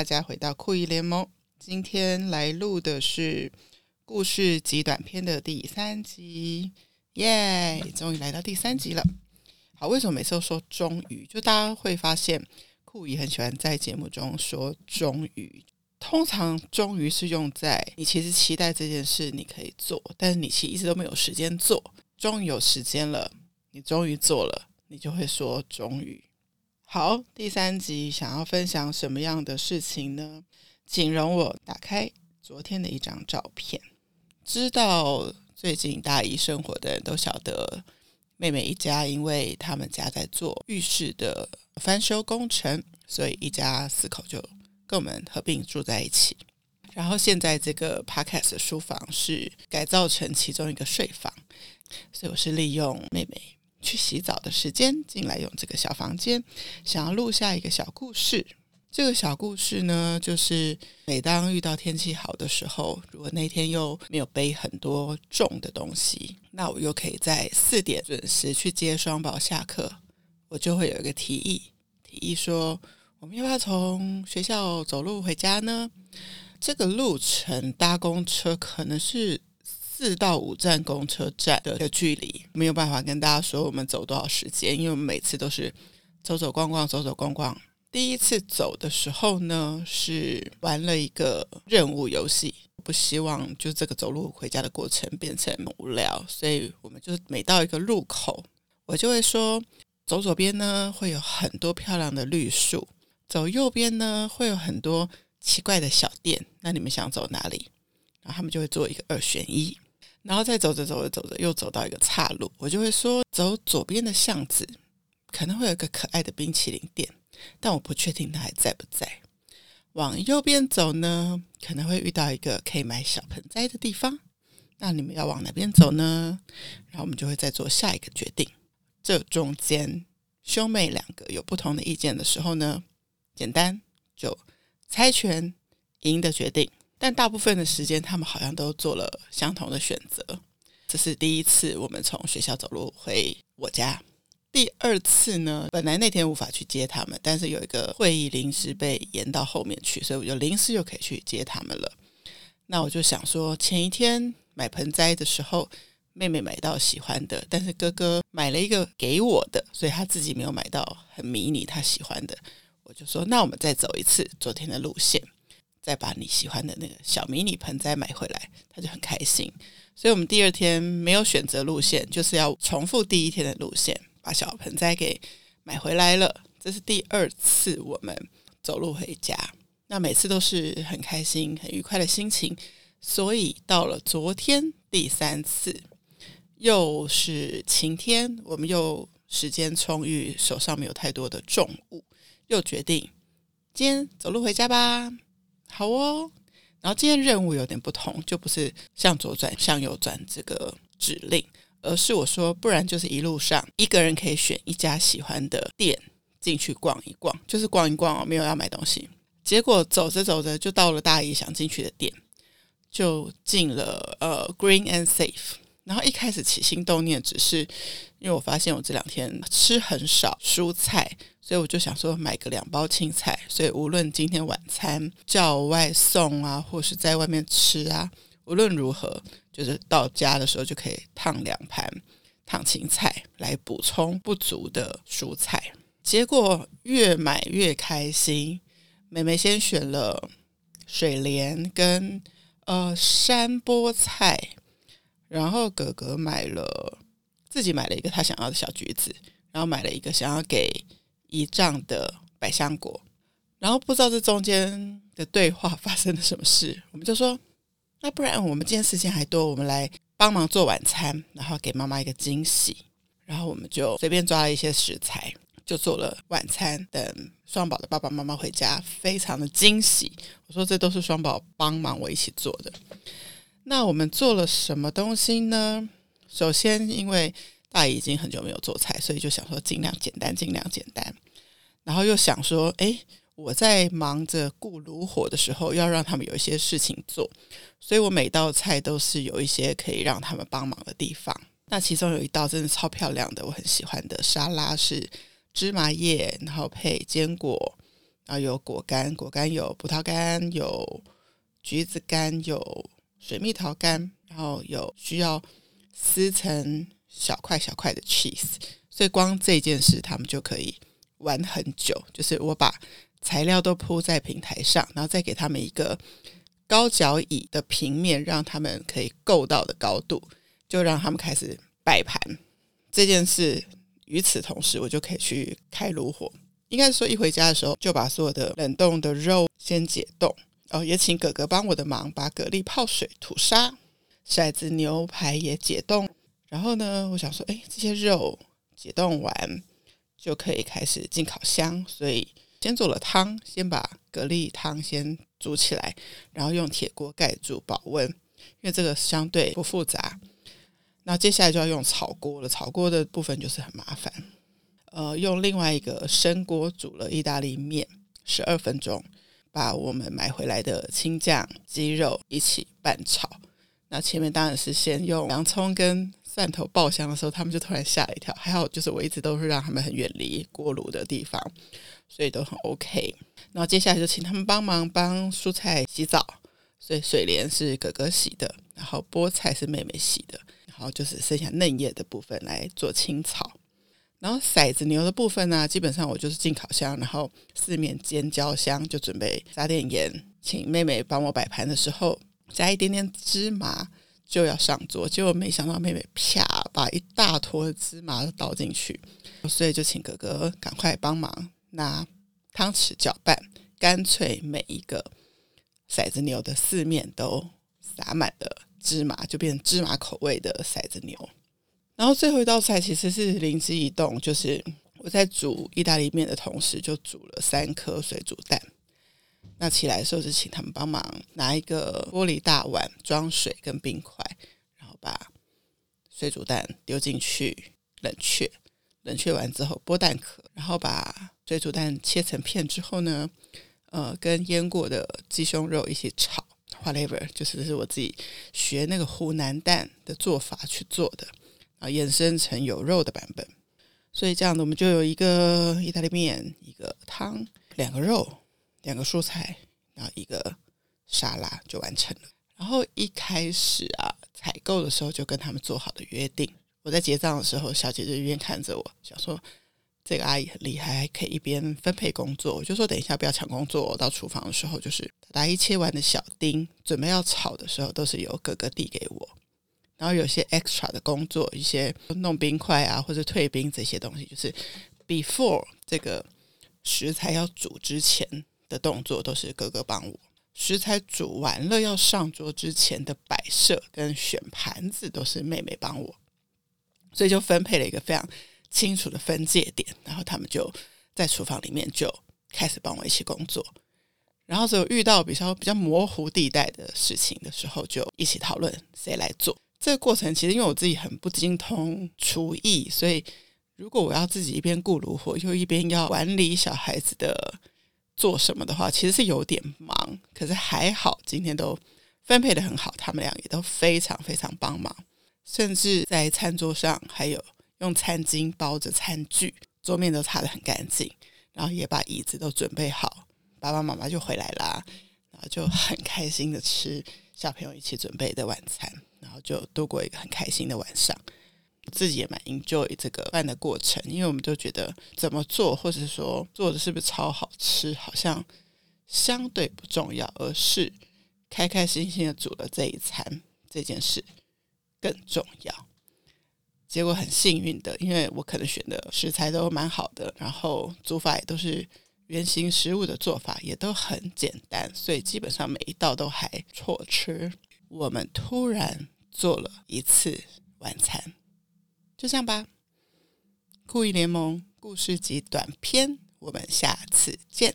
大家回到酷姨联盟。今天来录的是故事集短篇的第三集，耶！终于来到第三集了。好，为什么每次都说终于？就大家会发现，酷姨很喜欢在节目中说终于。通常终于是用在你其实期待这件事你可以做，但是你其实一直都没有时间做，终于有时间了，你终于做了，你就会说终于。好，第三集想要分享什么样的事情呢？请容我打开昨天的一张照片。知道最近大一生活的人都晓得，妹妹一家因为他们家在做浴室的翻修工程，所以一家四口就跟我们合并住在一起。然后现在这个 Podcast 的书房是改造成其中一个睡房，所以我是利用妹妹。去洗澡的时间进来用这个小房间，想要录下一个小故事。这个小故事呢，就是每当遇到天气好的时候，如果那天又没有背很多重的东西，那我又可以在四点准时去接双宝下课，我就会有一个提议，提议说，我们要不要从学校走路回家呢？这个路程搭公车可能是。四到五站公车站的距离，没有办法跟大家说我们走多少时间，因为我们每次都是走走逛逛，走走逛逛。第一次走的时候呢，是玩了一个任务游戏，不希望就这个走路回家的过程变成无聊，所以我们就每到一个路口，我就会说，走左边呢会有很多漂亮的绿树，走右边呢会有很多奇怪的小店，那你们想走哪里？然后他们就会做一个二选一。然后再走着走着走着，又走到一个岔路，我就会说，走左边的巷子可能会有个可爱的冰淇淋店，但我不确定它还在不在。往右边走呢，可能会遇到一个可以买小盆栽的地方。那你们要往哪边走呢？然后我们就会再做下一个决定。这中间兄妹两个有不同的意见的时候呢，简单就猜拳赢的决定。但大部分的时间，他们好像都做了相同的选择。这是第一次我们从学校走路回我家。第二次呢，本来那天无法去接他们，但是有一个会议临时被延到后面去，所以我就临时又可以去接他们了。那我就想说，前一天买盆栽的时候，妹妹买到喜欢的，但是哥哥买了一个给我的，所以他自己没有买到很迷你他喜欢的。我就说，那我们再走一次昨天的路线。再把你喜欢的那个小迷你盆栽买回来，他就很开心。所以，我们第二天没有选择路线，就是要重复第一天的路线，把小盆栽给买回来了。这是第二次我们走路回家，那每次都是很开心、很愉快的心情。所以，到了昨天第三次，又是晴天，我们又时间充裕，手上没有太多的重物，又决定今天走路回家吧。好哦，然后今天任务有点不同，就不是向左转、向右转这个指令，而是我说，不然就是一路上一个人可以选一家喜欢的店进去逛一逛，就是逛一逛哦，没有要买东西。结果走着走着就到了大姨想进去的店，就进了呃 Green and Safe。然后一开始起心动念，只是因为我发现我这两天吃很少蔬菜。所以我就想说买个两包青菜，所以无论今天晚餐叫外送啊，或是在外面吃啊，无论如何，就是到家的时候就可以烫两盘烫青菜来补充不足的蔬菜。结果越买越开心，妹妹先选了水莲跟呃山菠菜，然后哥哥买了自己买了一个他想要的小橘子，然后买了一个想要给。姨丈的百香果，然后不知道这中间的对话发生了什么事，我们就说，那不然我们今天时间还多，我们来帮忙做晚餐，然后给妈妈一个惊喜。然后我们就随便抓了一些食材，就做了晚餐。等双宝的爸爸妈妈回家，非常的惊喜。我说这都是双宝帮忙我一起做的。那我们做了什么东西呢？首先，因为大姨已经很久没有做菜，所以就想说尽量简单，尽量简单。然后又想说，哎，我在忙着顾炉火的时候，要让他们有一些事情做，所以我每道菜都是有一些可以让他们帮忙的地方。那其中有一道真的超漂亮的，我很喜欢的沙拉是芝麻叶，然后配坚果，然后有果干，果干有葡萄干，有橘子干，有水蜜桃干，然后有需要撕成小块小块的 cheese。所以光这件事，他们就可以玩很久。就是我把材料都铺在平台上，然后再给他们一个高脚椅的平面，让他们可以够到的高度，就让他们开始摆盘。这件事，与此同时，我就可以去开炉火。应该说，一回家的时候，就把所有的冷冻的肉先解冻。哦，也请哥哥帮我的忙，把蛤蜊泡水吐沙，骰子牛排也解冻。然后呢，我想说，哎，这些肉。解冻完就可以开始进烤箱，所以先做了汤，先把蛤蜊汤先煮起来，然后用铁锅盖住保温，因为这个相对不复杂。那接下来就要用炒锅了，炒锅的部分就是很麻烦。呃，用另外一个生锅煮了意大利面十二分钟，把我们买回来的青酱鸡肉一起拌炒。那前面当然是先用洋葱跟蒜头爆香的时候，他们就突然吓了一跳。还好，就是我一直都是让他们很远离锅炉的地方，所以都很 OK。然后接下来就请他们帮忙帮蔬菜洗澡，所以水莲是哥哥洗的，然后菠菜是妹妹洗的，然后就是剩下嫩叶的部分来做清炒。然后骰子牛的部分呢、基本上我就是进烤箱，然后四面煎焦香，就准备撒点盐，请妹妹帮我摆盘的时候加一点点芝麻。就要上桌，结果没想到妹妹啪把一大坨芝麻倒进去，所以就请哥哥赶快帮忙拿汤匙搅拌，干脆每一个骰子牛的四面都撒满了芝麻，就变成芝麻口味的骰子牛。然后最后一道菜其实是灵机一动，就是我在煮意大利面的同时，就煮了三颗水煮蛋。那起来的时候就请他们帮忙拿一个玻璃大碗装水跟冰块，然后把水煮蛋丢进去冷却，冷却完之后剥蛋壳，然后把水煮蛋切成片之后呢，呃，跟腌过的鸡胸肉一起炒，whatever，就是是我自己学那个湖南蛋的做法去做的，啊，衍生成有肉的版本，所以这样子我们就有一个意大利面，一个汤，两个肉。两个蔬菜，然后一个沙拉就完成了。然后一开始啊，采购的时候就跟他们做好的约定。我在结账的时候，小姐就一边看着我，想说这个阿姨很厉害，可以一边分配工作。我就说等一下不要抢工作。我到厨房的时候，就是打一切完的小丁，准备要炒的时候，都是由哥哥递给我。然后有些 extra 的工作，一些弄冰块啊，或者退冰这些东西，就是 before 这个食材要煮之前。的动作都是哥哥帮我，食材煮完了要上桌之前的摆设跟选盘子都是妹妹帮我，所以就分配了一个非常清楚的分界点，然后他们就在厨房里面就开始帮我一起工作，然后只有遇到比较比较模糊地带的事情的时候，就一起讨论谁来做。这个过程其实因为我自己很不精通厨艺，所以如果我要自己一边顾炉火，又一边要管理小孩子的。做什么的话，其实是有点忙，可是还好，今天都分配得很好，他们俩也都非常非常帮忙，甚至在餐桌上还有用餐巾包着餐具，桌面都擦得很干净，然后也把椅子都准备好，爸爸妈妈就回来啦，然后就很开心的吃小朋友一起准备的晚餐，就度过一个很开心的晚上。自己也蛮 enjoy 这个饭的过程，因为我们就觉得怎么做，或者说做的是不是超好吃，好像相对不重要，而是开开心心的煮了这一餐这件事更重要。结果很幸运的，因为我可能选的食材都蛮好的，然后煮法也都是原型食物的做法，也都很简单，所以基本上每一道都还错吃。我们突然做了一次晚餐。就这样吧，酷艺联盟故事集短篇，我们下次见。